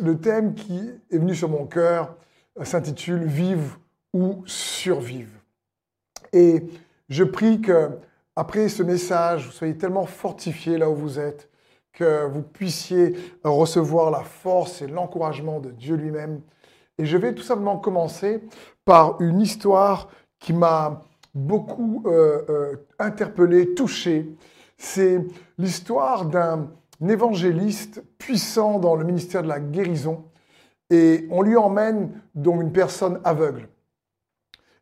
Le thème qui est venu sur mon cœur s'intitule Vive ou survive. Et je prie que après ce message, vous soyez tellement fortifiés là où vous êtes, que vous puissiez recevoir la force et l'encouragement de Dieu lui-même. Et je vais tout simplement commencer par une histoire qui m'a beaucoup euh, euh, interpellé, touché. C'est l'histoire d'un évangéliste puissant dans le ministère de la guérison. Et on lui emmène donc une personne aveugle.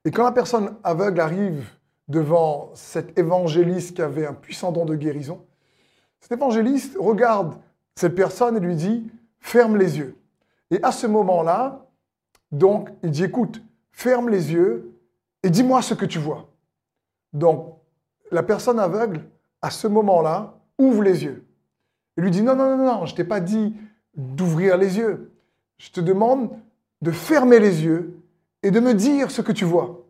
Et quand la personne aveugle arrive devant cet évangéliste qui avait un puissant don de guérison, cet évangéliste regarde cette personne et lui dit, ferme les yeux. Et à ce moment-là, donc, il dit, écoute, ferme les yeux et dis-moi ce que tu vois. Donc, la personne aveugle, à ce moment-là, ouvre les yeux. Il lui dit, non, non, non, non, je t'ai pas dit d'ouvrir les yeux. Je te demande de fermer les yeux et de me dire ce que tu vois.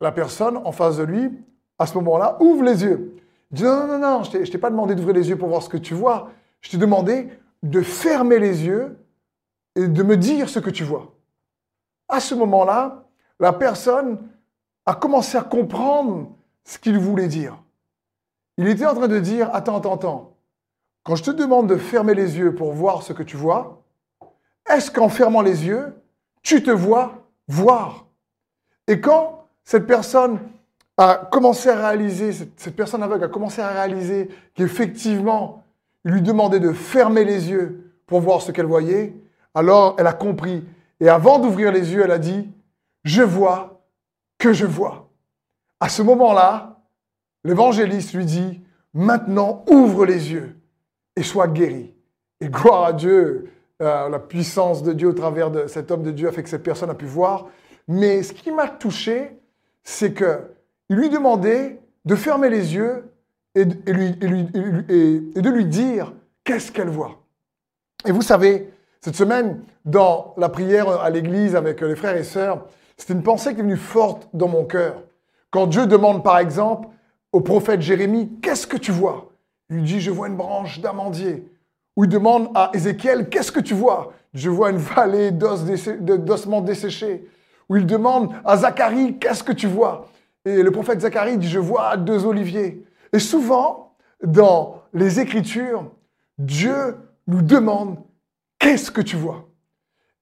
La personne en face de lui, à ce moment-là, ouvre les yeux. Il dit, non, non, non, non, je ne t'ai pas demandé d'ouvrir les yeux pour voir ce que tu vois. Je t'ai demandé de fermer les yeux et de me dire ce que tu vois. À ce moment-là, la personne a commencé à comprendre ce qu'il voulait dire. Il était en train de dire, attends, attends, attends, quand je te demande de fermer les yeux pour voir ce que tu vois, est-ce qu'en fermant les yeux, tu te vois voir? Et quand cette personne a commencé à réaliser, cette personne aveugle a commencé à réaliser qu'effectivement, il lui demandait de fermer les yeux pour voir ce qu'elle voyait, alors elle a compris. Et avant d'ouvrir les yeux, elle a dit, je vois que je vois. À ce moment-là, l'évangéliste lui dit, maintenant ouvre les yeux et sois guéri. Et gloire à Dieu, euh, la puissance de Dieu au travers de cet homme de Dieu a fait que cette personne a pu voir. Mais ce qui m'a touché, c'est que il lui demandait de fermer les yeux et de lui dire qu'est-ce qu'elle voit. Et vous savez, cette semaine, dans la prière à l'église avec les frères et sœurs, c'est une pensée qui est venue forte dans mon cœur. Quand Dieu demande, par exemple, au prophète Jérémie, qu'est-ce que tu vois? Il dit, je vois une branche d'amandier. Ou il demande à Ézéchiel, qu'est-ce que tu vois? Je vois une vallée d'ossements desséchés. Ou il demande à Zacharie, qu'est-ce que tu vois? Et le prophète Zacharie dit, je vois deux oliviers. Et souvent, dans les Écritures, Dieu nous demande, qu'est-ce que tu vois?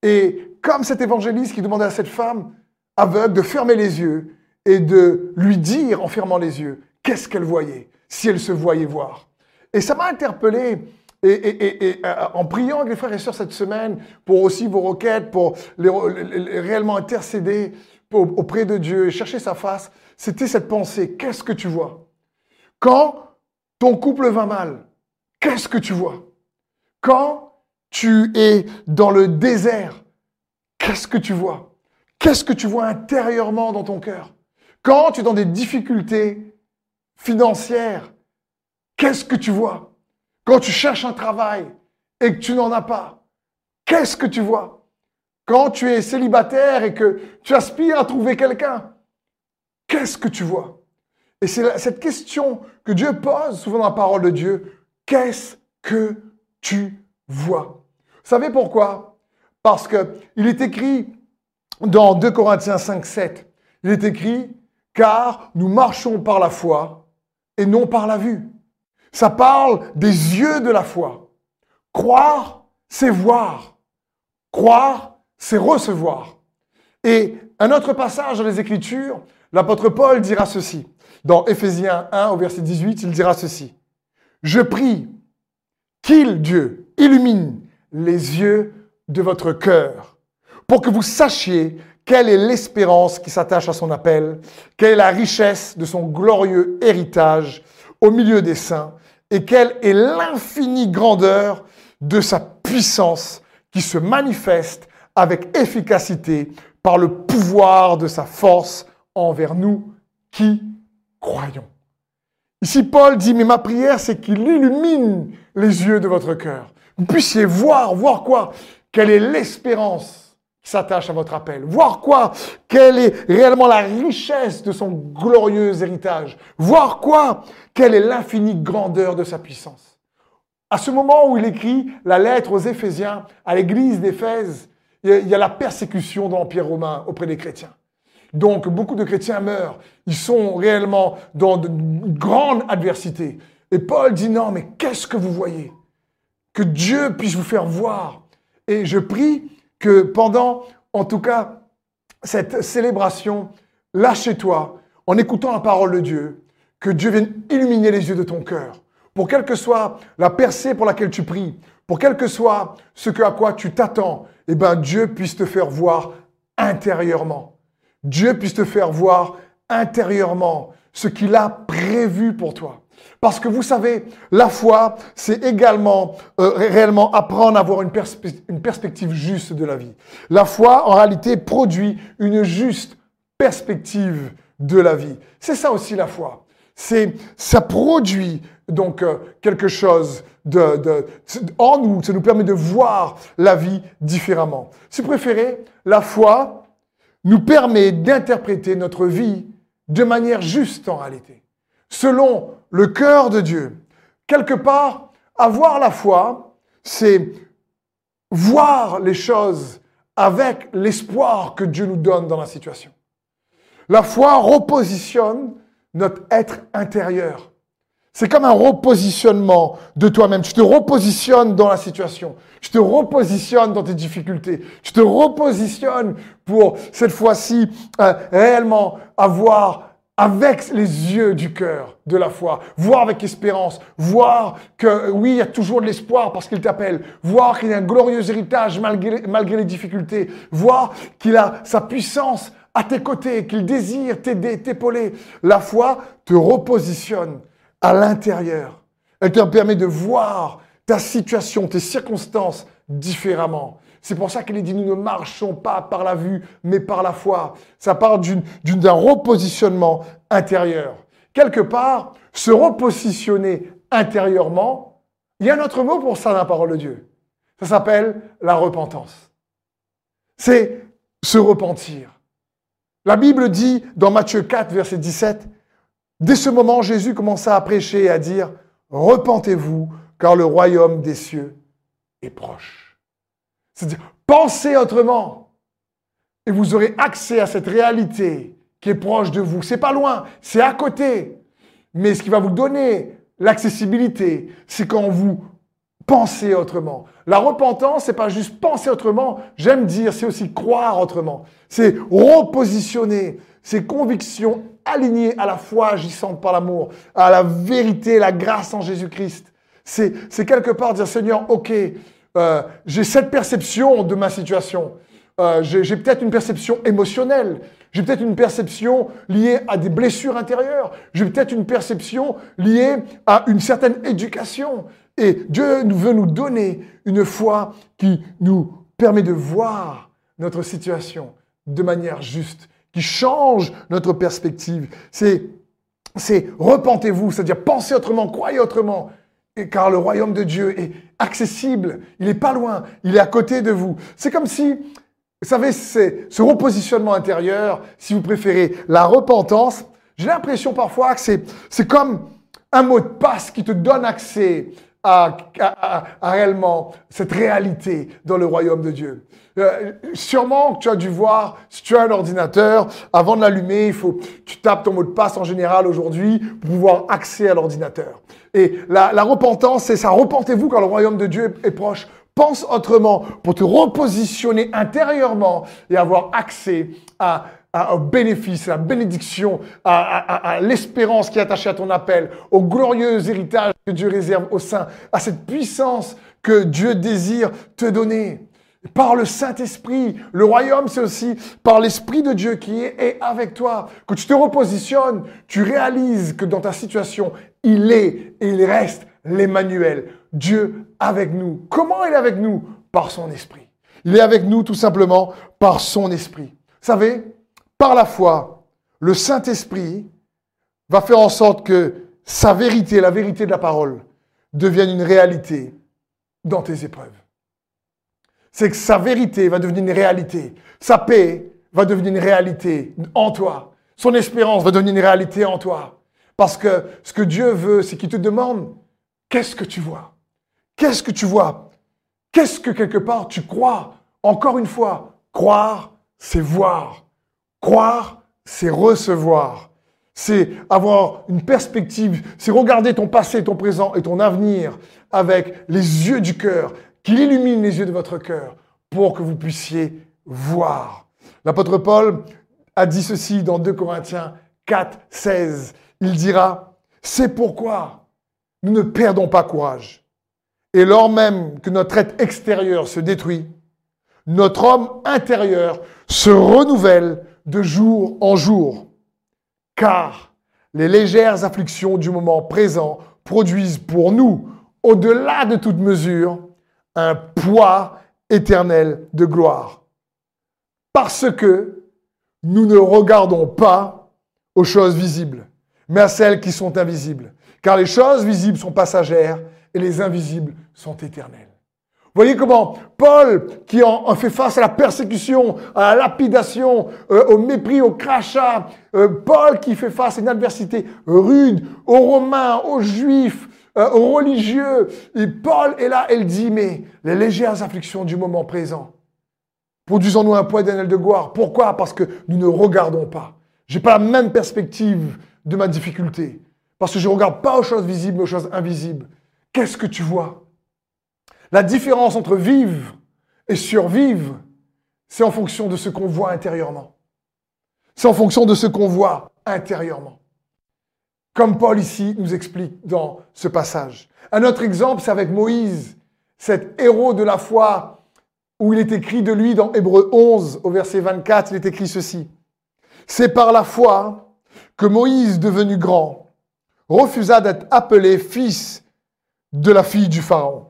Et comme cet évangéliste qui demandait à cette femme aveugle de fermer les yeux et de lui dire en fermant les yeux, qu'est-ce qu'elle voyait, si elle se voyait voir. Et ça m'a interpellé. Et, euh, en priant avec les frères et sœurs cette semaine pour aussi vos requêtes, pour réellement intercéder auprès de Dieu chercher sa face, c'était cette pensée, qu'est-ce que tu vois? Quand ton couple va mal, qu'est-ce que tu vois? Quand tu es dans le désert, qu'est-ce que tu vois? Qu'est-ce que tu vois intérieurement dans ton cœur? Quand tu es dans des difficultés financière, qu'est-ce que tu vois? Quand tu cherches un travail et que tu n'en as pas, qu'est-ce que tu vois? Quand tu es célibataire et que tu aspires à trouver quelqu'un, qu'est-ce que tu vois? Et c'est cette question que Dieu pose souvent dans la parole de Dieu. Qu'est-ce que tu vois? Vous savez pourquoi? Parce qu'il est écrit dans 2 Corinthiens 5, 7, il est écrit, car nous marchons par la foi et non par la vue. Ça parle des yeux de la foi. Croire, c'est voir. Croire, c'est recevoir. Et un autre passage dans les Écritures, l'apôtre Paul dira ceci. Dans Éphésiens 1 au verset 18, il dira ceci. Je prie qu'il, Dieu, illumine les yeux de votre cœur pour que vous sachiez quelle est l'espérance qui s'attache à son appel Quelle est la richesse de son glorieux héritage au milieu des saints Et quelle est l'infinie grandeur de sa puissance qui se manifeste avec efficacité par le pouvoir de sa force envers nous qui croyons. Ici, Paul dit, mais ma prière, c'est qu'il illumine les yeux de votre cœur. Vous puissiez voir, voir quoi? Quelle est l'espérance s'attache à votre appel. Voir quoi? Quelle est réellement la richesse de son glorieux héritage? Voir quoi? Quelle est l'infinie grandeur de sa puissance? À ce moment où il écrit la lettre aux Éphésiens, à l'église d'Éphèse, il y a la persécution de l'Empire romain auprès des chrétiens. Donc beaucoup de chrétiens meurent. Ils sont réellement dans de grandes adversités. Et Paul dit non, mais qu'est-ce que vous voyez? Que Dieu puisse vous faire voir. Et je prie que pendant, en tout cas, cette célébration, là chez toi, en écoutant la parole de Dieu, que Dieu vienne illuminer les yeux de ton cœur. Pour quelle que soit la percée pour laquelle tu pries, pour quel que soit ce que à quoi tu t'attends, eh ben Dieu puisse te faire voir intérieurement. Dieu puisse te faire voir intérieurement ce qu'il a prévu pour toi. Parce que vous savez, la foi, c'est également euh, réellement apprendre à avoir une, perspective juste de la vie. La foi, en réalité, produit une juste perspective de la vie. C'est ça aussi la foi. C'est, ça produit donc euh, quelque chose en nous, ça nous permet de voir la vie différemment. Si vous préférez, la foi nous permet d'interpréter notre vie de manière juste en réalité, selon le cœur de Dieu. Quelque part, avoir la foi, c'est voir les choses avec l'espoir que Dieu nous donne dans la situation. La foi repositionne notre être intérieur. C'est comme un repositionnement de toi-même. Tu te repositionnes dans la situation. Tu te repositionnes dans tes difficultés. Tu te repositionnes pour cette fois-ci euh, réellement avoir avec les yeux du cœur de la foi, voir avec espérance, voir que oui, il y a toujours de l'espoir parce qu'il t'appelle, voir qu'il a un glorieux héritage malgré les difficultés, voir qu'il a sa puissance à tes côtés, qu'il désire t'aider, t'épauler. La foi te repositionne à l'intérieur. Elle te permet de voir ta situation, tes circonstances différemment. C'est pour ça qu'il est dit, nous ne marchons pas par la vue, mais par la foi. Ça part d'un repositionnement intérieur. Quelque part, se repositionner intérieurement, il y a un autre mot pour ça dans la parole de Dieu. Ça s'appelle la repentance. C'est se repentir. La Bible dit dans Matthieu 4, verset 17, Dès ce moment, Jésus commença à prêcher et à dire, Repentez-vous, car le royaume des cieux est proche. C'est-à-dire, pensez autrement, et vous aurez accès à cette réalité qui est proche de vous. C'est pas loin, c'est à côté. Mais ce qui va vous donner l'accessibilité, c'est quand vous pensez autrement. La repentance, c'est pas juste penser autrement, j'aime dire, c'est aussi croire autrement. C'est repositionner ses convictions aligné à la foi agissante par l'amour, à la vérité, la grâce en Jésus-Christ. C'est quelque part dire, Seigneur, ok, euh, j'ai cette perception de ma situation. Euh, j'ai peut-être une perception émotionnelle. J'ai peut-être une perception liée à des blessures intérieures. J'ai peut-être une perception liée à une certaine éducation. Et Dieu veut nous donner une foi qui nous permet de voir notre situation de manière juste qui change notre perspective. C'est repentez-vous, c'est-à-dire pensez autrement, croyez autrement. Car le royaume de Dieu est accessible, il n'est pas loin, il est à côté de vous. C'est comme si, vous savez, ce repositionnement intérieur, si vous préférez, la repentance, j'ai l'impression parfois que c'est, c'est comme un mot de passe qui te donne accès à, réellement cette réalité dans le royaume de Dieu. Euh, sûrement que tu as dû voir, si tu as un ordinateur, avant de l'allumer, il faut, tu tapes ton mot de passe en général aujourd'hui pour pouvoir accéder à l'ordinateur. Et la, repentance, c'est ça. Repentez-vous quand le royaume de Dieu est, est proche. Pense autrement pour te repositionner intérieurement et avoir accès à, au bénéfice, à la bénédiction, à, l'espérance qui est attachée à ton appel, au glorieux héritage que Dieu réserve au sein, à cette puissance que Dieu désire te donner. Par le Saint-Esprit. Le royaume, c'est aussi par l'Esprit de Dieu qui est, avec toi. Que tu te repositionnes, tu réalises que dans ta situation, il est et il reste l'Emmanuel. Dieu avec nous. Comment il est avec nous? Par son Esprit. Il est avec nous tout simplement par son Esprit. Vous savez, par la foi, le Saint-Esprit va faire en sorte que sa vérité, la vérité de la parole, devienne une réalité dans tes épreuves. C'est que sa vérité va devenir une réalité. Sa paix va devenir une réalité en toi. Son espérance va devenir une réalité en toi. Parce que ce que Dieu veut, c'est qu'il te demande, qu'est-ce que tu vois? Qu'est-ce que tu vois? Qu'est-ce que quelque part tu crois? Encore une fois, croire, c'est voir. Croire, c'est recevoir. C'est avoir une perspective, c'est regarder ton passé, ton présent et ton avenir avec les yeux du cœur, qu'il illumine les yeux de votre cœur pour que vous puissiez voir. L'apôtre Paul a dit ceci dans 2 Corinthiens 4, 16. Il dira, c'est pourquoi nous ne perdons pas courage. Et lors même que notre être extérieur se détruit, notre homme intérieur se renouvelle de jour en jour. Car les légères afflictions du moment présent produisent pour nous, au-delà de toute mesure, un poids éternel de gloire. Parce que nous ne regardons pas aux choses visibles, mais à celles qui sont invisibles. Car les choses visibles sont passagères et les invisibles sont éternelles. Voyez comment Paul, qui en, fait face à la persécution, à la lapidation, euh, au mépris, au crachat, euh, Paul qui fait face à une adversité rude aux Romains, aux Juifs, euh, aux religieux, et Paul est là, elle dit, mais les légères afflictions du moment présent, produisons-nous un poids d'énergie de gloire. Pourquoi? Parce que nous ne regardons pas. J'ai pas la même perspective de ma difficulté. Parce que je ne regarde pas aux choses visibles, aux choses invisibles. Qu'est-ce que tu vois? La différence entre vivre et survivre, c'est en fonction de ce qu'on voit intérieurement. C'est en fonction de ce qu'on voit intérieurement. Comme Paul ici nous explique dans ce passage. Un autre exemple, c'est avec Moïse, cet héros de la foi, où il est écrit de lui dans Hébreu 11, au verset 24, il est écrit ceci. C'est par la foi que Moïse, devenu grand, refusa d'être appelé fils de la fille du Pharaon,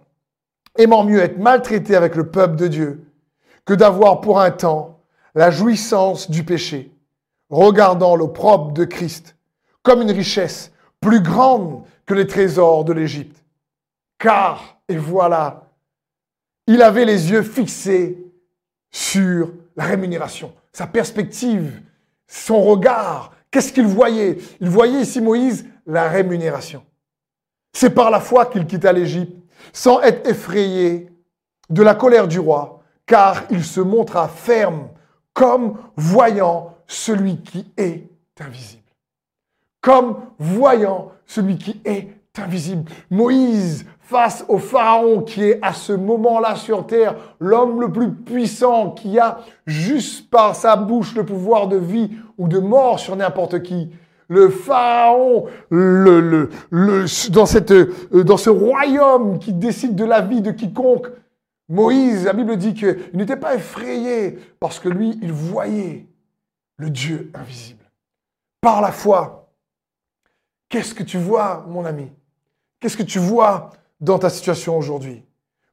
aimant mieux être maltraité avec le peuple de Dieu que d'avoir pour un temps la jouissance du péché, regardant l'opprobre de Christ comme une richesse plus grande que les trésors de l'Égypte. Car, et voilà, il avait les yeux fixés sur la rémunération, sa perspective, son regard. Qu'est-ce qu'il voyait? Il voyait ici Moïse la rémunération. C'est par la foi qu'il quitta l'Égypte, sans être effrayé de la colère du roi, car il se montra ferme, comme voyant celui qui est invisible. Comme voyant celui qui est invisible. Moïse, face au Pharaon qui est à ce moment-là sur terre l'homme le plus puissant, qui a juste par sa bouche le pouvoir de vie ou de mort sur n'importe qui, le pharaon, le, dans, cette, euh, dans ce royaume qui décide de la vie de quiconque. Moïse, la Bible dit qu'il n'était pas effrayé parce que lui, il voyait le Dieu invisible. Par la foi, qu'est-ce que tu vois, mon ami? Qu'est-ce que tu vois dans ta situation aujourd'hui?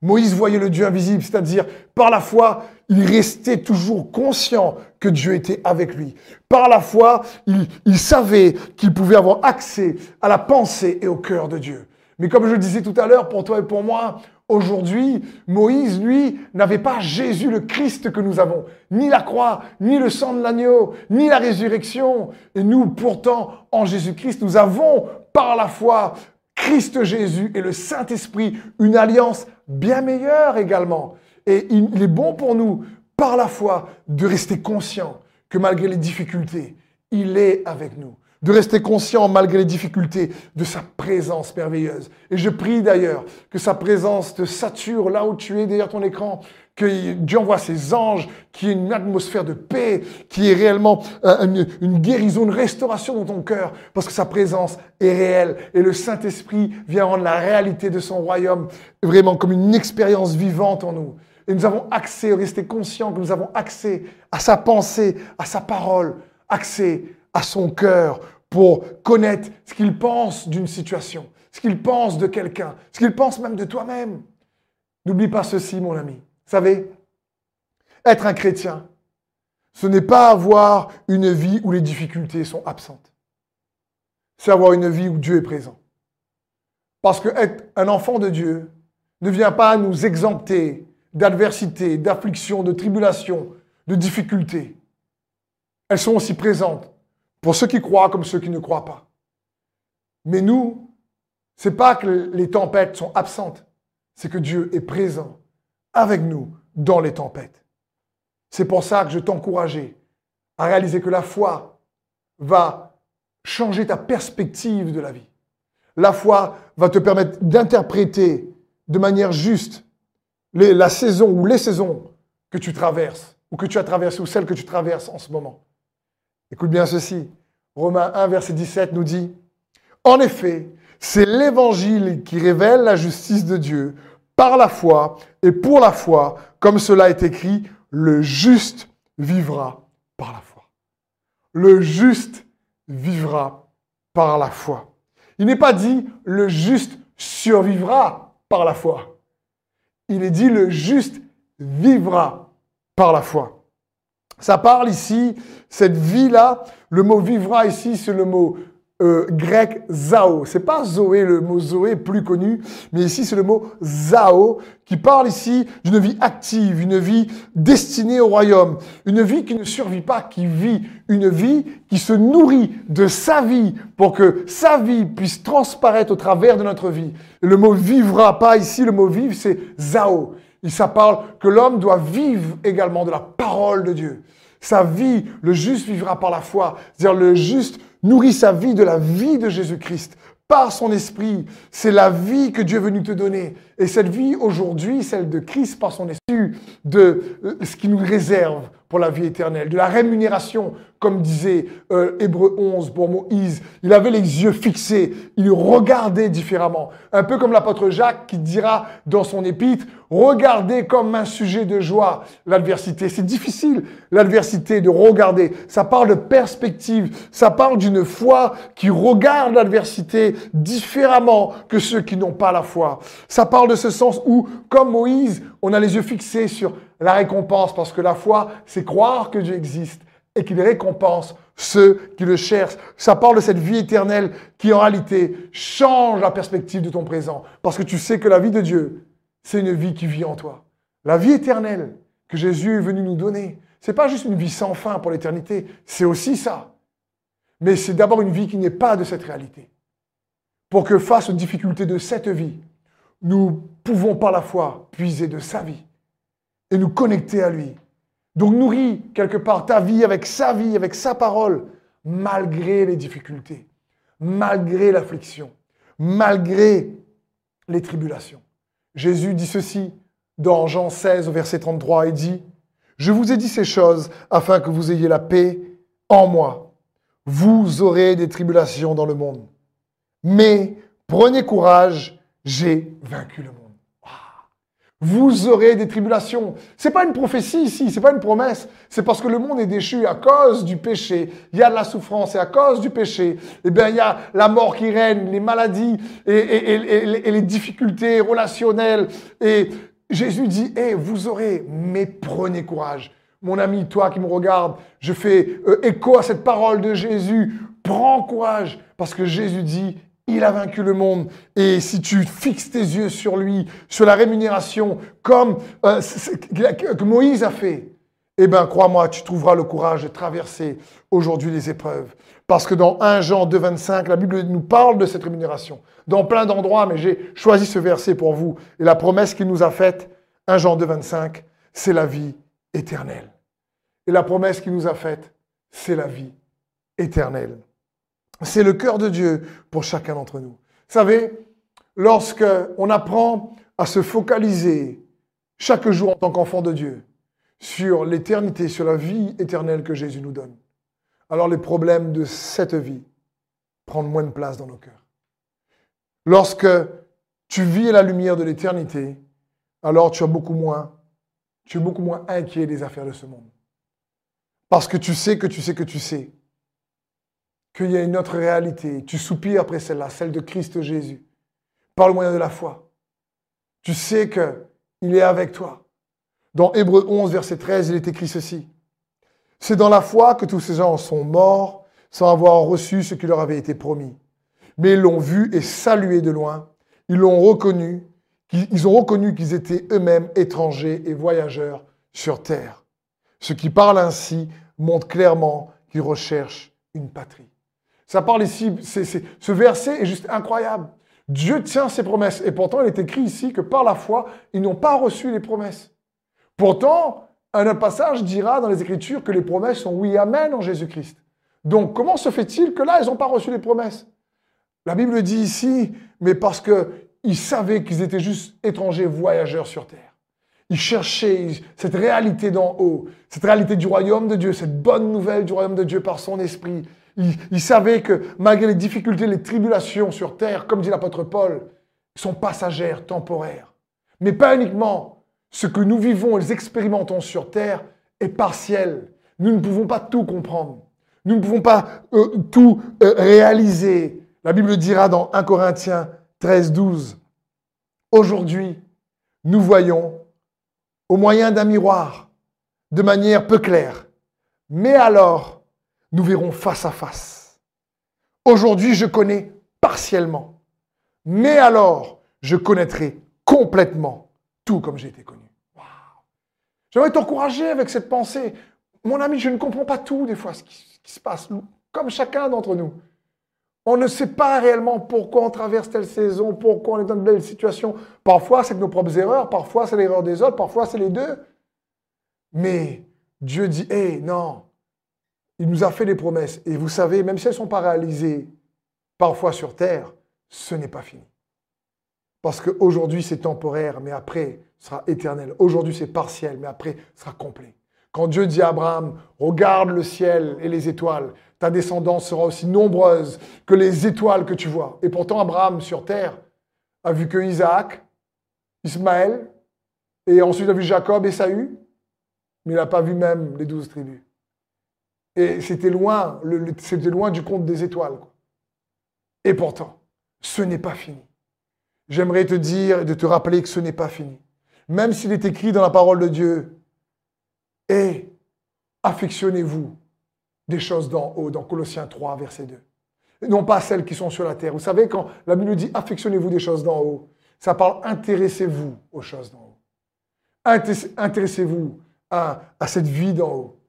Moïse voyait le Dieu invisible, c'est-à-dire par la foi, il restait toujours conscient que Dieu était avec lui. Par la foi, il, savait qu'il pouvait avoir accès à la pensée et au cœur de Dieu. Mais comme je le disais tout à l'heure, pour toi et pour moi, aujourd'hui, Moïse, lui, n'avait pas Jésus le Christ que nous avons. Ni la croix, ni le sang de l'agneau, ni la résurrection. Et nous, pourtant, en Jésus-Christ, nous avons, par la foi, Christ Jésus et le Saint-Esprit, une alliance bien meilleure également. Et il est bon pour nous, par la foi, de rester conscient que malgré les difficultés, il est avec nous. De rester conscient malgré les difficultés de sa présence merveilleuse. Et je prie d'ailleurs que sa présence te sature là où tu es derrière ton écran, que Dieu envoie ses anges, qu'il y ait une atmosphère de paix, qu'il y ait réellement une, une, guérison, une restauration dans ton cœur, parce que sa présence est réelle. Et le Saint-Esprit vient rendre la réalité de son royaume vraiment comme une expérience vivante en nous. Et nous avons accès, rester conscients que nous avons accès à sa pensée, à sa parole, accès à son cœur pour connaître ce qu'il pense d'une situation, ce qu'il pense de quelqu'un, ce qu'il pense même de toi-même. N'oublie pas ceci, mon ami. Vous savez, être un chrétien, ce n'est pas avoir une vie où les difficultés sont absentes. C'est avoir une vie où Dieu est présent. Parce que être un enfant de Dieu ne vient pas nous exempter d'adversité, d'affliction, de tribulation, de difficultés. Elles sont aussi présentes pour ceux qui croient comme ceux qui ne croient pas. Mais nous, c'est pas que les tempêtes sont absentes, c'est que Dieu est présent avec nous dans les tempêtes. C'est pour ça que je t'encourageais à réaliser que la foi va changer ta perspective de la vie. La foi va te permettre d'interpréter de manière juste la saison ou les saisons que tu traverses, ou que tu as traversées, ou celles que tu traverses en ce moment. Écoute bien ceci. Romains 1, verset 17 nous dit, En effet, c'est l'évangile qui révèle la justice de Dieu par la foi et pour la foi, comme cela est écrit, le juste vivra par la foi. Le juste vivra par la foi. Il n'est pas dit le juste survivra par la foi. Il est dit le juste vivra par la foi. Ça parle ici, cette vie-là, le mot vivra ici, c'est le mot euh, grec zao. C'est pas zoé, le mot zoé plus connu, mais ici c'est le mot zao qui parle ici d'une vie active, une vie destinée au royaume, une vie qui ne survit pas, qui vit, une vie qui se nourrit de sa vie pour que sa vie puisse transparaître au travers de notre vie. le mot vivra pas ici, le mot vivre c'est zao. Il ça parle que l'homme doit vivre également de la parole de Dieu. Sa vie, le juste vivra par la foi. C'est-à-dire le juste nourrit sa vie de la vie de Jésus-Christ par son esprit. C'est la vie que Dieu est venu te donner. Et cette vie aujourd'hui, celle de Christ par son esprit, de euh, ce qui nous réserve la vie éternelle, de la rémunération, comme disait euh, Hébreu 11 pour Moïse. Il avait les yeux fixés, il regardait différemment. Un peu comme l'apôtre Jacques qui dira dans son épître, regardez comme un sujet de joie l'adversité. C'est difficile, l'adversité, de regarder. Ça parle de perspective, ça parle d'une foi qui regarde l'adversité différemment que ceux qui n'ont pas la foi. Ça parle de ce sens où, comme Moïse, on a les yeux fixés sur la récompense, parce que la foi, c'est croire que Dieu existe et qu'il récompense ceux qui le cherchent. Ça parle de cette vie éternelle qui, en réalité, change la perspective de ton présent, parce que tu sais que la vie de Dieu, c'est une vie qui vit en toi. La vie éternelle que Jésus est venu nous donner, c'est pas juste une vie sans fin pour l'éternité, c'est aussi ça. Mais c'est d'abord une vie qui n'est pas de cette réalité. Pour que face aux difficultés de cette vie, nous pouvons par la foi puiser de sa vie et nous connecter à lui. Donc nourris quelque part ta vie avec sa vie, avec sa parole, malgré les difficultés, malgré l'affliction, malgré les tribulations. Jésus dit ceci dans Jean 16 au verset 33 et dit, Je vous ai dit ces choses afin que vous ayez la paix en moi. Vous aurez des tribulations dans le monde. Mais prenez courage, j'ai vaincu le monde. Vous aurez des tribulations. C'est pas une prophétie ici, c'est pas une promesse. C'est parce que le monde est déchu à cause du péché. Il y a de la souffrance et à cause du péché, eh bien, il y a la mort qui règne, les maladies et, les difficultés relationnelles. Et Jésus dit, eh, vous aurez, mais prenez courage. Mon ami, toi qui me regardes, je fais euh, écho à cette parole de Jésus. Prends courage parce que Jésus dit, il a vaincu le monde. Et si tu fixes tes yeux sur lui, sur la rémunération, comme euh, que Moïse a fait, eh bien, crois-moi, tu trouveras le courage de traverser aujourd'hui les épreuves. Parce que dans 1 Jean 2, 25, la Bible nous parle de cette rémunération. Dans plein d'endroits, mais j'ai choisi ce verset pour vous. Et la promesse qu'il nous a faite, 1 Jean 2, 25, c'est la vie éternelle. Et la promesse qu'il nous a faite, c'est la vie éternelle. C'est le cœur de Dieu pour chacun d'entre nous. Vous savez, lorsque on apprend à se focaliser chaque jour en tant qu'enfant de Dieu sur l'éternité, sur la vie éternelle que Jésus nous donne, alors les problèmes de cette vie prennent moins de place dans nos cœurs. Lorsque tu vis à la lumière de l'éternité, alors tu as beaucoup moins, tu es beaucoup moins inquiet des affaires de ce monde. Parce que tu sais que tu sais que tu sais qu'il y a une autre réalité. Tu soupires après celle-là, celle de Christ Jésus, par le moyen de la foi. Tu sais qu'il est avec toi. Dans Hébreu 11, verset 13, il est écrit ceci. C'est dans la foi que tous ces gens sont morts sans avoir reçu ce qui leur avait été promis. Mais ils l'ont vu et salué de loin. Ils l'ont reconnu. Ils ont reconnu qu'ils étaient eux-mêmes étrangers et voyageurs sur terre. Ce qui parle ainsi montre clairement qu'ils recherchent une patrie. Ça parle ici, ce verset est juste incroyable. Dieu tient ses promesses. Et pourtant, il est écrit ici que par la foi, ils n'ont pas reçu les promesses. Pourtant, un passage dira dans les Écritures que les promesses sont oui, amen en Jésus-Christ. Donc, comment se fait-il que là, ils n'ont pas reçu les promesses? La Bible dit ici, mais parce qu'ils savaient qu'ils étaient juste étrangers voyageurs sur terre. Ils cherchaient cette réalité d'en haut, cette réalité du royaume de Dieu, cette bonne nouvelle du royaume de Dieu par son esprit. Ils, savaient que malgré les difficultés, les tribulations sur terre, comme dit l'apôtre Paul, sont passagères, temporaires. Mais pas uniquement. Ce que nous vivons et les expérimentons sur terre est partiel. Nous ne pouvons pas tout comprendre. Nous ne pouvons pas euh, tout euh, réaliser. La Bible dira dans 1 Corinthiens 13, 12, Aujourd'hui, nous voyons au moyen d'un miroir, de manière peu claire. Mais alors, nous verrons face à face. Aujourd'hui, je connais partiellement. Mais alors, je connaîtrai complètement tout comme j'ai été connu. J'aimerais t'encourager avec cette pensée. Mon ami, je ne comprends pas tout des fois ce qui, se passe, comme chacun d'entre nous. On ne sait pas réellement pourquoi on traverse telle saison, pourquoi on est dans de belles situations. Parfois, c'est nos propres erreurs, parfois, c'est l'erreur des autres, parfois, c'est les deux. Mais Dieu dit, hé, non, il nous a fait des promesses. Et vous savez, même si elles ne sont pas réalisées parfois sur terre, ce n'est pas fini. Parce qu'aujourd'hui, c'est temporaire, mais après, sera éternel. Aujourd'hui, c'est partiel, mais après, sera complet. Quand Dieu dit à Abraham, regarde le ciel et les étoiles, ta descendance sera aussi nombreuse que les étoiles que tu vois. Et pourtant, Abraham sur terre a vu que Isaac, Ismaël, et ensuite a vu Jacob et Saül, mais il n'a pas vu même les douze tribus. Et c'était loin, c'était loin du compte des étoiles. Et pourtant, ce n'est pas fini. J'aimerais te dire et te rappeler que ce n'est pas fini. Même s'il est écrit dans la parole de Dieu, et affectionnez-vous des choses d'en haut, dans Colossiens 3, verset 2. Non pas celles qui sont sur la terre. Vous savez, quand la Bible dit affectionnez-vous des choses d'en haut, ça parle intéressez-vous aux choses d'en haut. Intéressez-vous à, cette vie d'en haut.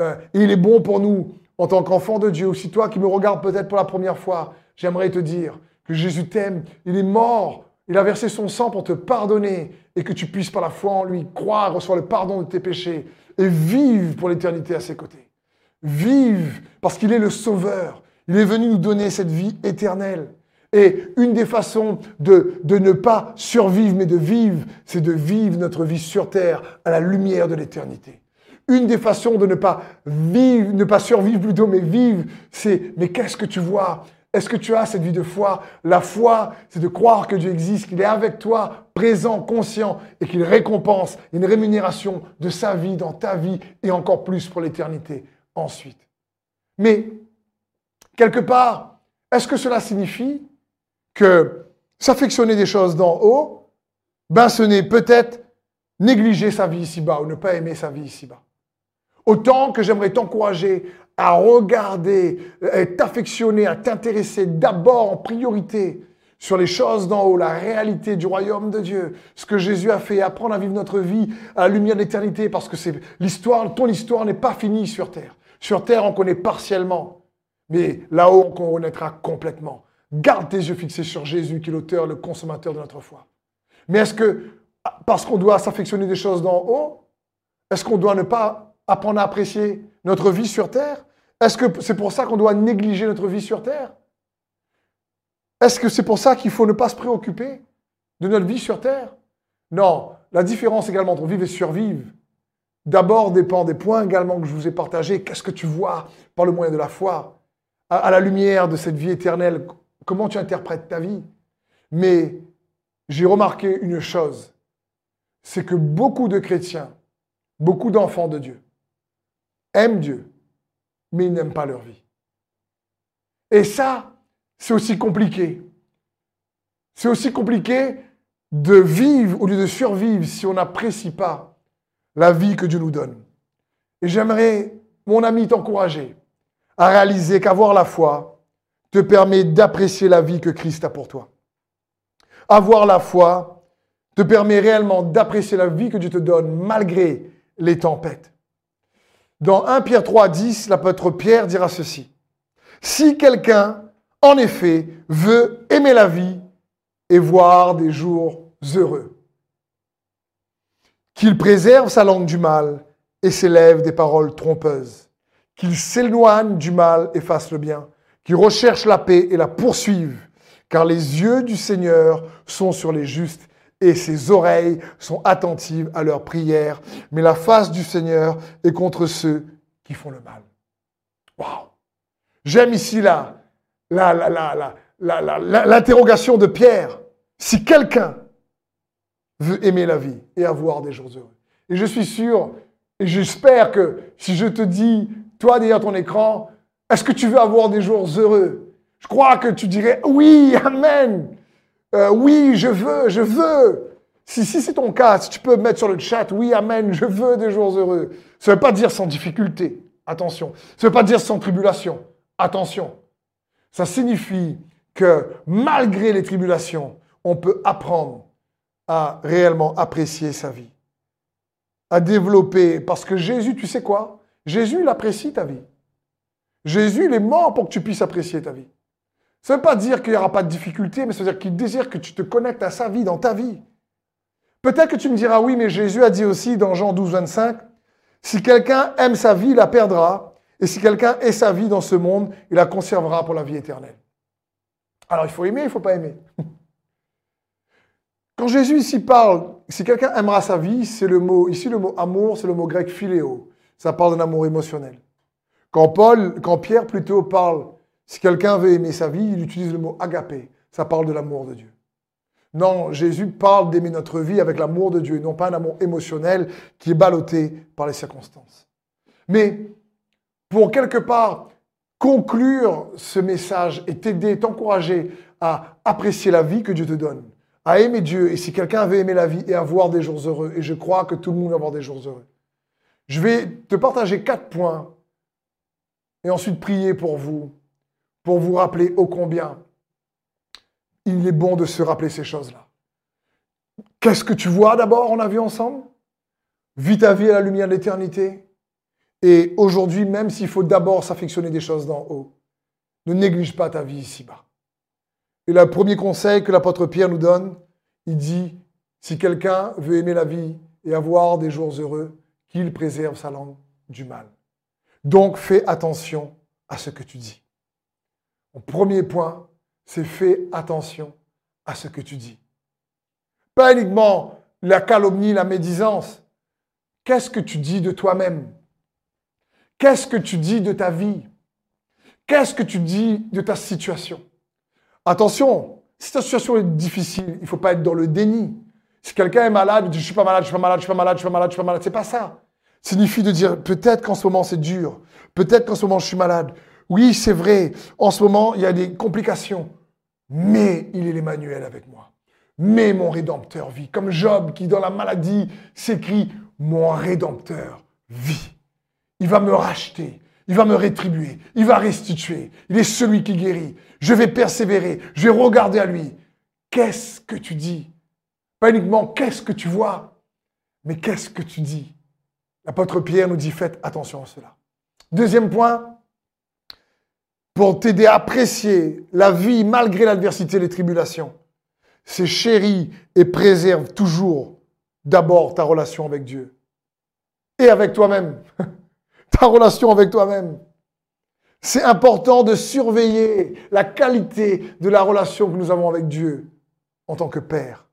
Euh, il est bon pour nous, en tant qu'enfants de Dieu, aussi toi qui me regardes peut-être pour la première fois, j'aimerais te dire que Jésus t'aime, il est mort, il a versé son sang pour te pardonner et que tu puisses par la foi en lui croire, recevoir le pardon de tes péchés et vivre pour l'éternité à ses côtés. Vive parce qu'il est le sauveur. Il est venu nous donner cette vie éternelle. Et une des façons de, de ne pas survivre, mais de vivre, c'est de vivre notre vie sur terre à la lumière de l'éternité. Une des façons de ne pas vivre, ne pas survivre plutôt, mais vivre, c'est mais qu'est-ce que tu vois? Est-ce que tu as cette vie de foi? La foi, c'est de croire que Dieu existe, qu'il est avec toi, présent, conscient, et qu'il récompense une rémunération de sa vie dans ta vie et encore plus pour l'éternité ensuite. Mais, quelque part, est-ce que cela signifie que s'affectionner des choses d'en haut, ben ce n'est peut-être négliger sa vie ici-bas ou ne pas aimer sa vie ici-bas? Autant que j'aimerais t'encourager à regarder, à t'affectionner, à t'intéresser d'abord en priorité sur les choses d'en haut, la réalité du royaume de Dieu, ce que Jésus a fait, apprendre à vivre notre vie à la lumière de l'éternité, parce que c'est l'histoire, ton histoire n'est pas finie sur terre. Sur terre, on connaît partiellement, mais là-haut, on connaîtra complètement. Garde tes yeux fixés sur Jésus, qui est l'auteur, le consommateur de notre foi. Mais est-ce que, parce qu'on doit s'affectionner des choses d'en haut, est-ce qu'on doit ne pas apprendre à apprécier notre vie sur terre? Est-ce que c'est pour ça qu'on doit négliger notre vie sur terre? Est-ce que c'est pour ça qu'il faut ne pas se préoccuper de notre vie sur terre? Non. La différence également entre vivre et survivre, d'abord dépend des points également que je vous ai partagés. Qu'est-ce que tu vois par le moyen de la foi? À, la lumière de cette vie éternelle Comment tu interprètes ta vie? Mais j'ai remarqué une chose, c'est que beaucoup de chrétiens, beaucoup d'enfants de Dieu, aiment Dieu, mais ils n'aiment pas leur vie. Et ça, c'est aussi compliqué. C'est aussi compliqué de vivre au lieu de survivre si on n'apprécie pas la vie que Dieu nous donne. Et j'aimerais, mon ami, t'encourager à réaliser qu'avoir la foi te permet d'apprécier la vie que Christ a pour toi. Avoir la foi te permet réellement d'apprécier la vie que Dieu te donne malgré les tempêtes. Dans 1 Pierre 3, 10, l'apôtre Pierre dira ceci. Si quelqu'un, en effet, veut aimer la vie et voir des jours heureux. Qu'il préserve sa langue du mal et s'élève des paroles trompeuses. Qu'il s'éloigne du mal et fasse le bien. Qu'il recherche la paix et la poursuive. Car les yeux du Seigneur sont sur les justes et ses oreilles sont attentives à leurs prières. Mais la face du Seigneur est contre ceux qui font le mal. Waouh! J'aime ici là l'interrogation de Pierre. Si quelqu'un veut aimer la vie et avoir des jours heureux. Et je suis sûr, et j'espère que si je te dis, toi derrière ton écran, est-ce que tu veux avoir des jours heureux? Je crois que tu dirais, oui, amen. Euh, oui, je veux, je veux. Si, si c'est ton cas, si tu peux mettre sur le chat, oui, amen, je veux des jours heureux. Ça ne veut pas dire sans difficulté, attention. Ça ne veut pas dire sans tribulation, attention. Ça signifie que malgré les tribulations, on peut apprendre à réellement apprécier sa vie, à développer. Parce que Jésus, tu sais quoi? Jésus, il apprécie ta vie. Jésus, il est mort pour que tu puisses apprécier ta vie. Ça ne veut pas dire qu'il n'y aura pas de difficulté, mais ça veut dire qu'il désire que tu te connectes à sa vie dans ta vie. Peut-être que tu me diras, oui, mais Jésus a dit aussi dans Jean 12, 25, si quelqu'un aime sa vie, il la perdra. Et si quelqu'un ait sa vie dans ce monde, il la conservera pour la vie éternelle. Alors il faut aimer, il ne faut pas aimer. Quand Jésus ici parle, si quelqu'un aimera sa vie, c'est le mot, ici le mot amour, c'est le mot grec philéo. Ça parle d'un amour émotionnel. Quand Paul, quand Pierre plutôt parle, si quelqu'un veut aimer sa vie, il utilise le mot agapé. Ça parle de l'amour de Dieu. Non, Jésus parle d'aimer notre vie avec l'amour de Dieu, non pas un amour émotionnel qui est ballotté par les circonstances. Mais pour quelque part conclure ce message et t'aider, t'encourager à apprécier la vie que Dieu te donne, à aimer Dieu. Et si quelqu'un veut aimer la vie et avoir des jours heureux, et je crois que tout le monde va avoir des jours heureux, je vais te partager quatre points et ensuite prier pour vous, pour vous rappeler ô combien il est bon de se rappeler ces choses-là. Qu'est-ce que tu vois d'abord, on a vu ensemble? Vis ta vie à la lumière de l'éternité. Et aujourd'hui, même s'il faut d'abord s'affectionner des choses d'en haut, ne néglige pas ta vie ici-bas. Et le premier conseil que l'apôtre Pierre nous donne, il dit, si quelqu'un veut aimer la vie et avoir des jours heureux, qu'il préserve sa langue du mal. Donc fais attention à ce que tu dis. Mon premier point, c'est fais attention à ce que tu dis. Pas uniquement la calomnie, la médisance. Qu'est-ce que tu dis de toi-même? Qu'est-ce que tu dis de ta vie? Qu'est-ce que tu dis de ta situation? Attention, si ta situation est difficile, il ne faut pas être dans le déni. Si quelqu'un est malade, je suis pas malade, je suis pas malade, je suis pas malade, je suis pas malade, je suis pas malade. C'est pas. Ça signifie de dire peut-être qu'en ce moment c'est dur, peut-être qu'en ce moment je suis malade. Oui, c'est vrai, en ce moment il y a des complications, mais il est l'Emmanuel avec moi. Mais mon Rédempteur vit. Comme Job qui dans la maladie s'écrit mon Rédempteur vit. Il va me racheter. Il va me rétribuer. Il va restituer. Il est celui qui guérit. Je vais persévérer. Je vais regarder à lui. Qu'est-ce que tu dis? Pas uniquement qu'est-ce que tu vois, mais qu'est-ce que tu dis? L'apôtre Pierre nous dit faites attention à cela. Deuxième point, pour t'aider à apprécier la vie malgré l'adversité et les tribulations, c'est chéris et préserve toujours d'abord ta relation avec Dieu et avec toi-même. ta relation avec toi-même. C'est important de surveiller la qualité de la relation que nous avons avec Dieu en tant que Père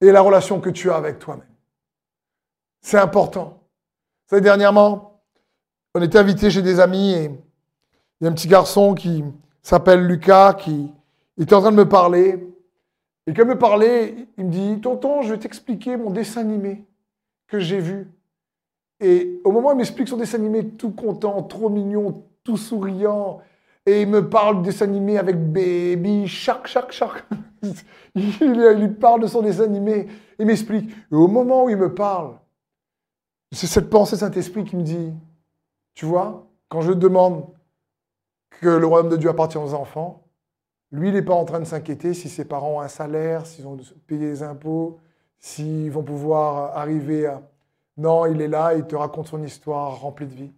et la relation que tu as avec toi-même. C'est important. Vous savez, dernièrement, on était invité chez des amis et y a un petit garçon qui s'appelle Lucas qui était en train de me parler. Et quand il me parlait, il me dit Tonton, je vais t'expliquer mon dessin animé que j'ai vu. Et au moment où il m'explique son dessin animé tout content, trop mignon, tout souriant, et il me parle de dessin animé avec Baby Shark, Shark, Shark. il, lui parle de son dessin animé, il m'explique. Et au moment où il me parle, c'est cette pensée Saint-Esprit qui me dit, tu vois, quand je demande que le royaume de Dieu appartient aux enfants, lui, il n'est pas en train de s'inquiéter si ses parents ont un salaire, s'ils ont payé les impôts, s'ils vont pouvoir arriver à, non, il est là, il te raconte son histoire remplie de vie.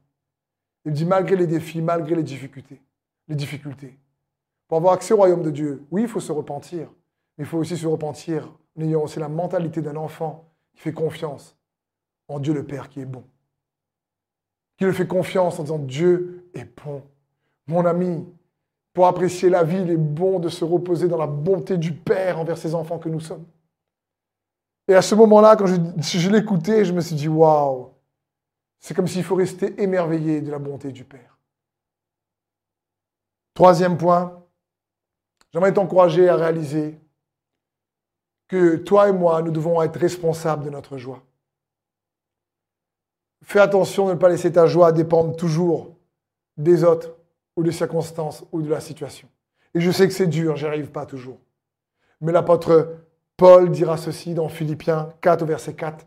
Il dit malgré les défis, malgré les difficultés, les difficultés, pour avoir accès au royaume de Dieu, oui, il faut se repentir, mais il faut aussi se repentir en ayant aussi la mentalité d'un enfant qui fait confiance en Dieu le Père qui est bon. Qui le fait confiance en disant Dieu est bon. Mon ami, pour apprécier la vie, il est bon de se reposer dans la bonté du Père envers ses enfants que nous sommes. Et à ce moment-là, quand je, l'écoutais, je me suis dit, waouh, c'est comme s'il faut rester émerveillé de la bonté du Père. Troisième point, j'aimerais t'encourager à réaliser que toi et moi, nous devons être responsables de notre joie. Fais attention de ne pas laisser ta joie dépendre toujours des autres ou des circonstances ou de la situation. Et je sais que c'est dur, j'y arrive pas toujours. Mais l'apôtre Paul dira ceci dans Philippiens 4 verset 4.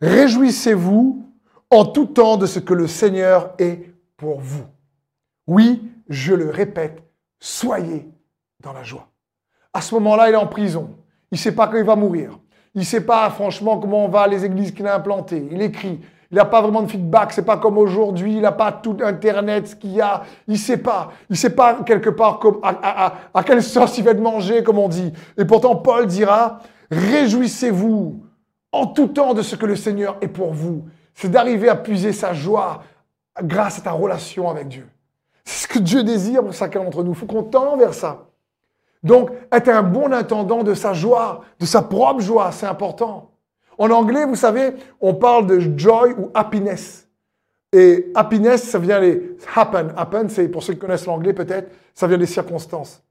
Réjouissez-vous en tout temps de ce que le Seigneur est pour vous. Oui, je le répète, soyez dans la joie. À ce moment-là, il est en prison. Il ne sait pas quand il va mourir. Il ne sait pas franchement comment va les églises qu'il a implantées. Il écrit. Il n'a pas vraiment de feedback. C'est pas comme aujourd'hui. Il n'a pas tout Internet, ce qu'il y a. Il sait pas. Il sait pas quelque part comme, à, à quelle sauce il va être mangé, comme on dit. Et pourtant, Paul dira, réjouissez-vous en tout temps de ce que le Seigneur est pour vous. C'est d'arriver à puiser sa joie grâce à ta relation avec Dieu. C'est ce que Dieu désire pour chacun d'entre nous. Il faut qu'on tend vers ça. Donc, être un bon intendant de sa joie, de sa propre joie, c'est important. En anglais, vous savez, on parle de joy ou happiness. Et happiness, ça vient des happen. Happen, c'est pour ceux qui connaissent l'anglais peut-être, ça vient des circonstances.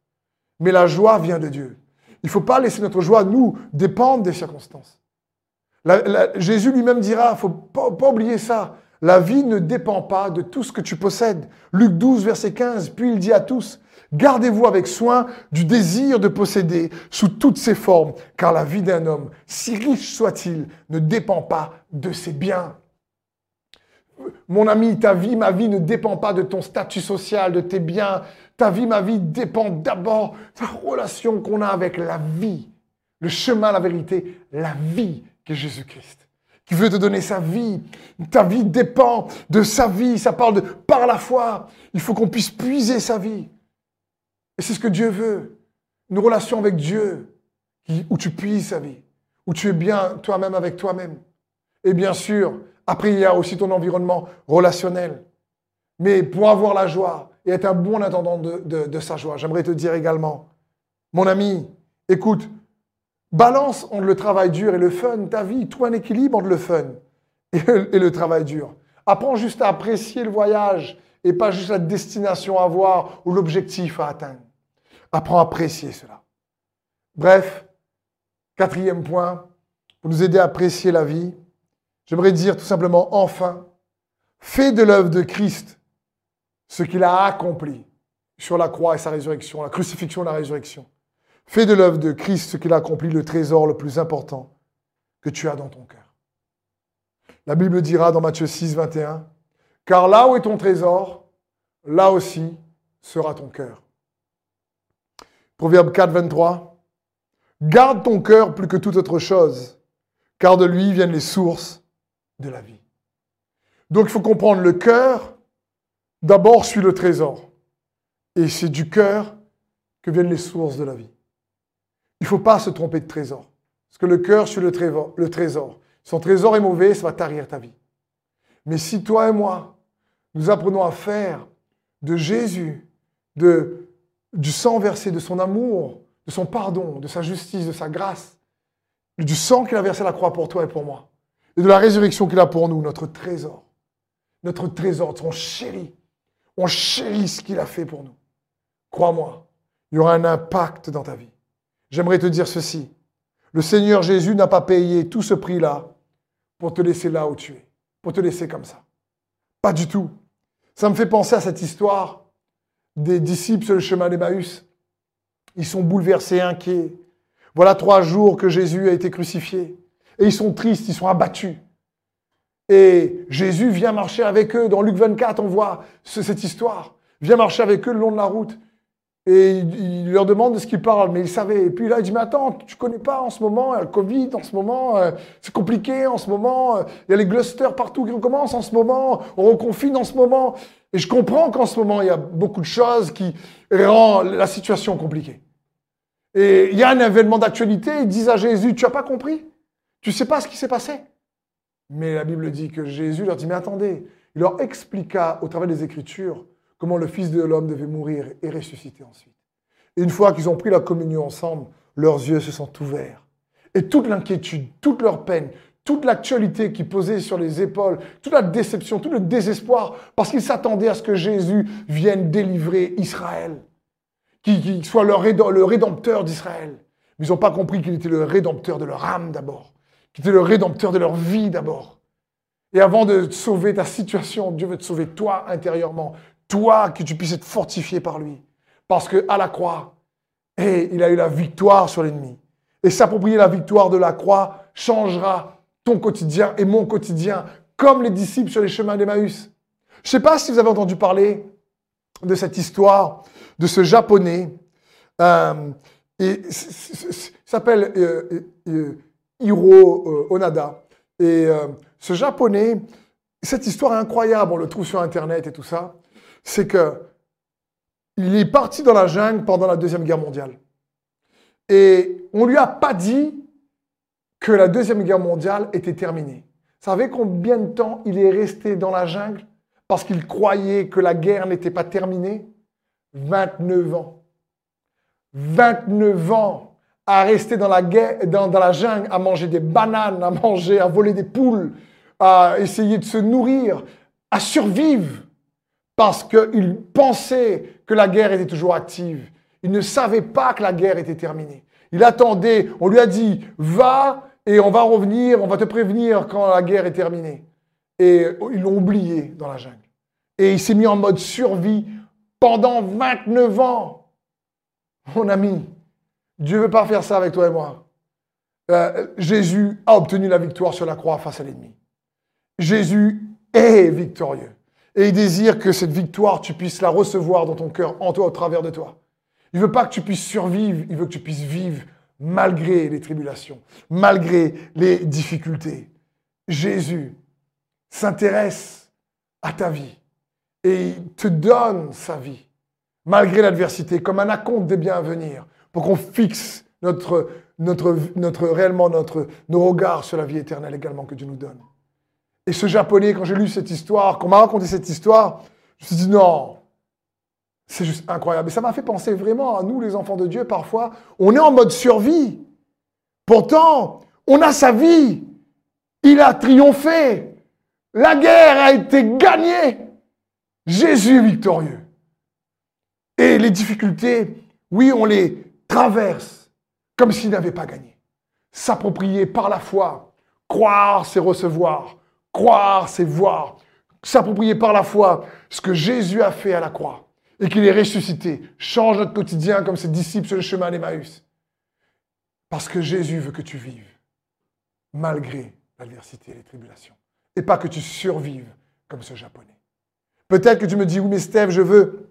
Mais la joie vient de Dieu. Il ne faut pas laisser notre joie, nous, dépendre des circonstances. Jésus lui-même dira, il ne faut pas, oublier ça. La vie ne dépend pas de tout ce que tu possèdes. Luc 12, verset 15, puis il dit à tous, Gardez-vous avec soin du désir de posséder sous toutes ses formes, car la vie d'un homme, si riche soit-il, ne dépend pas de ses biens. Mon ami, ta vie, ma vie ne dépend pas de ton statut social, de tes biens. Ta vie, ma vie dépend d'abord de la relation qu'on a avec la vie. Le chemin, la vérité, la vie que Jésus-Christ qui veut te donner sa vie. Ta vie dépend de sa vie. Ça parle de par la foi. Il faut qu'on puisse puiser sa vie. Et c'est ce que Dieu veut. Une relation avec Dieu où tu puises sa vie, où tu es bien toi-même avec toi-même. Et bien sûr, après, il y a aussi ton environnement relationnel. Mais pour avoir la joie et être un bon intendant de, de sa joie, j'aimerais te dire également, mon ami, écoute, balance entre le travail dur et le fun, ta vie, trouve un équilibre entre le fun et le travail dur. Apprends juste à apprécier le voyage et pas juste la destination à voir ou l'objectif à atteindre. Apprends à apprécier cela. Bref, quatrième point, pour nous aider à apprécier la vie, j'aimerais dire tout simplement, enfin, fais de l'œuvre de Christ ce qu'il a accompli sur la croix et sa résurrection, la crucifixion et la résurrection. Fais de l'œuvre de Christ ce qu'il a accompli, le trésor le plus important que tu as dans ton cœur. La Bible dira dans Matthieu 6, 21, Car là où est ton trésor, là aussi sera ton cœur. Proverbe 4, 23. Garde ton cœur plus que toute autre chose, car de lui viennent les sources de la vie. Donc il faut comprendre le cœur, d'abord suit le trésor. Et c'est du cœur que viennent les sources de la vie. Il ne faut pas se tromper de trésor. Parce que le cœur suit le trésor. Le trésor. Son trésor est mauvais, ça va tarir ta vie. Mais si toi et moi, nous apprenons à faire de Jésus, de du sang versé, de son amour, de son pardon, de sa justice, de sa grâce, du sang qu'il a versé à la croix pour toi et pour moi, et de la résurrection qu'il a pour nous, notre trésor. Notre trésor, son chéri. On chérit ce qu'il a fait pour nous. Crois-moi, il y aura un impact dans ta vie. J'aimerais te dire ceci. Le Seigneur Jésus n'a pas payé tout ce prix-là pour te laisser là où tu es, pour te laisser comme ça. Pas du tout. Ça me fait penser à cette histoire des disciples sur le chemin d'Emmaüs. Ils sont bouleversés, inquiets. Voilà trois jours que Jésus a été crucifié. Et ils sont tristes, ils sont abattus. Et Jésus vient marcher avec eux. Dans Luc 24, on voit cette histoire. Vient marcher avec eux le long de la route. Et il, leur demande de ce qu'il parle, mais il savait. Et puis là, il dit, mais attends, tu connais pas en ce moment, il a le Covid en ce moment, euh, c'est compliqué en ce moment, euh, il y a les clusters partout qui recommencent en ce moment, on reconfine en ce moment. Et je comprends qu'en ce moment, il y a beaucoup de choses qui rendent la situation compliquée. Et il y a un événement d'actualité, ils disent à Jésus, tu n'as pas compris? Tu sais pas ce qui s'est passé? Mais la Bible dit que Jésus leur dit, mais attendez, il leur expliqua au travers des Écritures comment le Fils de l'homme devait mourir et ressusciter ensuite. Et une fois qu'ils ont pris la communion ensemble, leurs yeux se sont ouverts. Et toute l'inquiétude, toute leur peine, toute l'actualité qui posait sur les épaules, toute la déception, tout le désespoir, parce qu'ils s'attendaient à ce que Jésus vienne délivrer Israël, qu'il soit le, rédempteur d'Israël. Ils n'ont pas compris qu'il était le rédempteur de leur âme d'abord, qu'il était le rédempteur de leur vie d'abord. Et avant de sauver ta situation, Dieu veut te sauver toi intérieurement toi, que tu puisses être fortifié par lui. Parce qu'à la croix, et il a eu la victoire sur l'ennemi. Et s'approprier la victoire de la croix changera ton quotidien et mon quotidien, comme les disciples sur les chemins d'Emmaüs. Je ne sais pas si vous avez entendu parler de cette histoire de ce japonais. Euh, il s'appelle euh, euh, Hiro Onada. Et ce japonais, cette histoire incroyable, on le trouve sur Internet et tout ça c'est que il est parti dans la jungle pendant la Deuxième Guerre mondiale. Et on ne lui a pas dit que la Deuxième Guerre mondiale était terminée. Vous savez combien de temps il est resté dans la jungle parce qu'il croyait que la guerre n'était pas terminée? 29 ans. 29 ans à rester dans la, guerre, dans la jungle, à manger des bananes, à manger, à voler des poules, à essayer de se nourrir, à survivre parce qu'il pensait que la guerre était toujours active. Il ne savait pas que la guerre était terminée. Il attendait, on lui a dit, va et on va revenir, on va te prévenir quand la guerre est terminée. Et ils l'ont oublié dans la jungle. Et il s'est mis en mode survie pendant 29 ans. Mon ami, Dieu ne veut pas faire ça avec toi et moi. Euh, Jésus a obtenu la victoire sur la croix face à l'ennemi. Jésus est victorieux. Et il désire que cette victoire, tu puisses la recevoir dans ton cœur, en toi, au travers de toi. Il ne veut pas que tu puisses survivre, il veut que tu puisses vivre malgré les tribulations, malgré les difficultés. Jésus s'intéresse à ta vie et il te donne sa vie, malgré l'adversité, comme un acompte des biens à venir, pour qu'on fixe notre, notre, notre, réellement notre, nos regards sur la vie éternelle également que Dieu nous donne. Et ce japonais, quand j'ai lu cette histoire, qu'on m'a raconté cette histoire, je me suis dit non, c'est juste incroyable. Et ça m'a fait penser vraiment à nous, les enfants de Dieu, parfois, on est en mode survie. Pourtant, on a sa vie. Il a triomphé. La guerre a été gagnée. Jésus est victorieux. Et les difficultés, oui, on les traverse comme s'il n'avait pas gagné. S'approprier par la foi, croire, c'est recevoir. Croire, c'est voir. S'approprier par la foi ce que Jésus a fait à la croix et qu'il est ressuscité change notre quotidien comme ses disciples sur le chemin d'Emmaüs. Parce que Jésus veut que tu vives malgré l'adversité et les tribulations. Et pas que tu survives comme ce japonais. Peut-être que tu me dis, oui, mais Steve, je veux,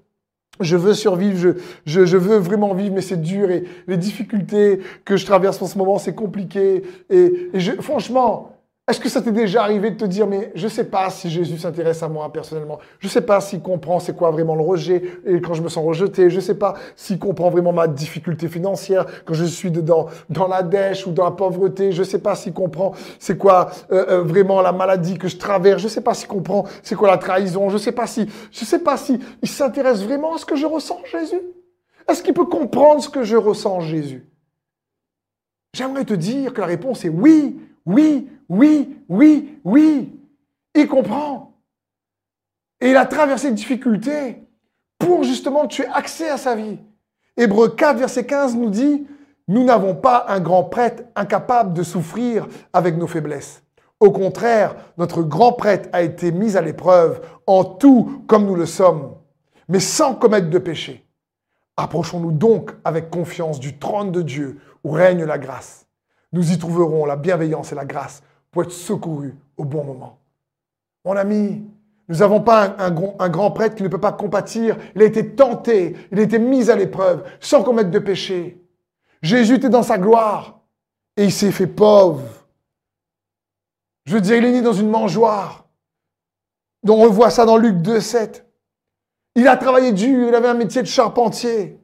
je veux survivre, je, je, veux vraiment vivre, mais c'est dur et les difficultés que je traverse en ce moment, c'est compliqué. Et, je, franchement, est-ce que ça t'est déjà arrivé de te dire, mais je ne sais pas si Jésus s'intéresse à moi personnellement, je ne sais pas s'il comprend c'est quoi vraiment le rejet et quand je me sens rejeté, je ne sais pas s'il comprend vraiment ma difficulté financière quand je suis dedans, dans la dèche ou dans la pauvreté, je ne sais pas s'il comprend c'est quoi euh, euh, vraiment la maladie que je traverse, je ne sais pas s'il comprend c'est quoi la trahison, je ne sais pas si, je sais pas si il s'intéresse vraiment à ce que je ressens Jésus. Est-ce qu'il peut comprendre ce que je ressens Jésus? J'aimerais te dire que la réponse est oui, oui, oui, oui, oui. Il comprend. Et il a traversé des difficultés pour justement que tu aies accès à sa vie. Hébreu 4, verset 15 nous dit, nous n'avons pas un grand prêtre incapable de souffrir avec nos faiblesses. Au contraire, notre grand prêtre a été mis à l'épreuve en tout comme nous le sommes, mais sans commettre de péché. Approchons-nous donc avec confiance du trône de Dieu où règne la grâce. Nous y trouverons la bienveillance et la grâce pour être secouru au bon moment. Mon ami, Nous n'avons pas un, grand prêtre qui ne peut pas compatir. Il a été tenté, il a été mis à l'épreuve, sans commettre de péché. Jésus était dans sa gloire et il s'est fait pauvre. Je veux dire, il est né dans une mangeoire. Donc on voit ça dans Luc 2, 7. Il a travaillé dur, il avait un métier de charpentier.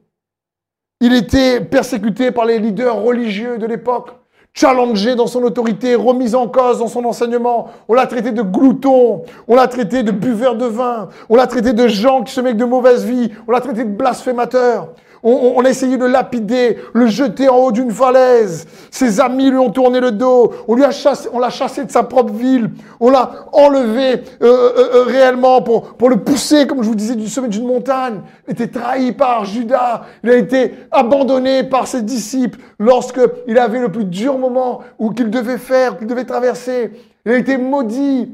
Il était persécuté par les leaders religieux de l'époque challengé dans son autorité, remis en cause dans son enseignement. On l'a traité de glouton, on l'a traité de buveur de vin, on l'a traité de gens qui se mettent de mauvaise vie, on l'a traité de blasphémateur. On, a essayé de lapider, le jeter en haut d'une falaise. Ses amis lui ont tourné le dos. On lui a chassé, on l'a chassé de sa propre ville. On l'a enlevé euh, euh, euh, réellement pour, pour le pousser, comme je vous disais, du sommet d'une montagne. Il était trahi par Judas. Il a été abandonné par ses disciples lorsque il avait le plus dur moment où qu'il devait faire, qu'il devait traverser. Il a été maudit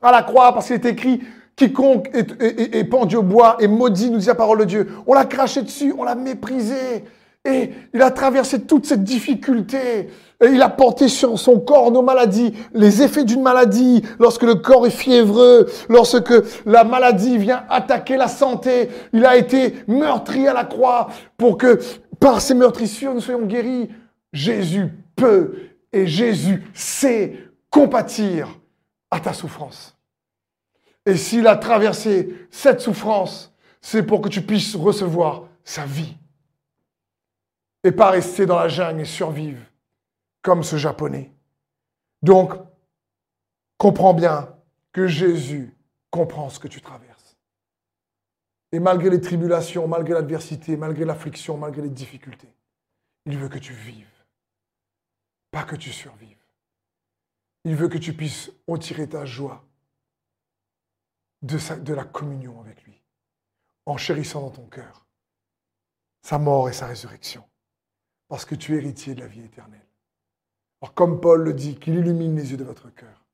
à la croix parce qu'il est écrit Quiconque est, pendu au bois est maudit, nous dit la parole de Dieu. On l'a craché dessus, on l'a méprisé. Et il a traversé toute cette difficulté. Et il a porté sur son corps nos maladies, les effets d'une maladie, lorsque le corps est fiévreux, lorsque la maladie vient attaquer la santé. Il a été meurtri à la croix pour que par ces meurtrissures nous soyons guéris. Jésus peut et Jésus sait compatir à ta souffrance. Et s'il a traversé cette souffrance, c'est pour que tu puisses recevoir sa vie. Et pas rester dans la jungle et survivre comme ce japonais. Donc, comprends bien que Jésus comprend ce que tu traverses. Et malgré les tribulations, malgré l'adversité, malgré l'affliction, malgré les difficultés, il veut que tu vives, pas que tu survives. Il veut que tu puisses retirer ta joie de, la communion avec lui, en chérissant dans ton cœur sa mort et sa résurrection, parce que tu es héritier de la vie éternelle. Alors comme Paul le dit, qu'il illumine les yeux de votre cœur,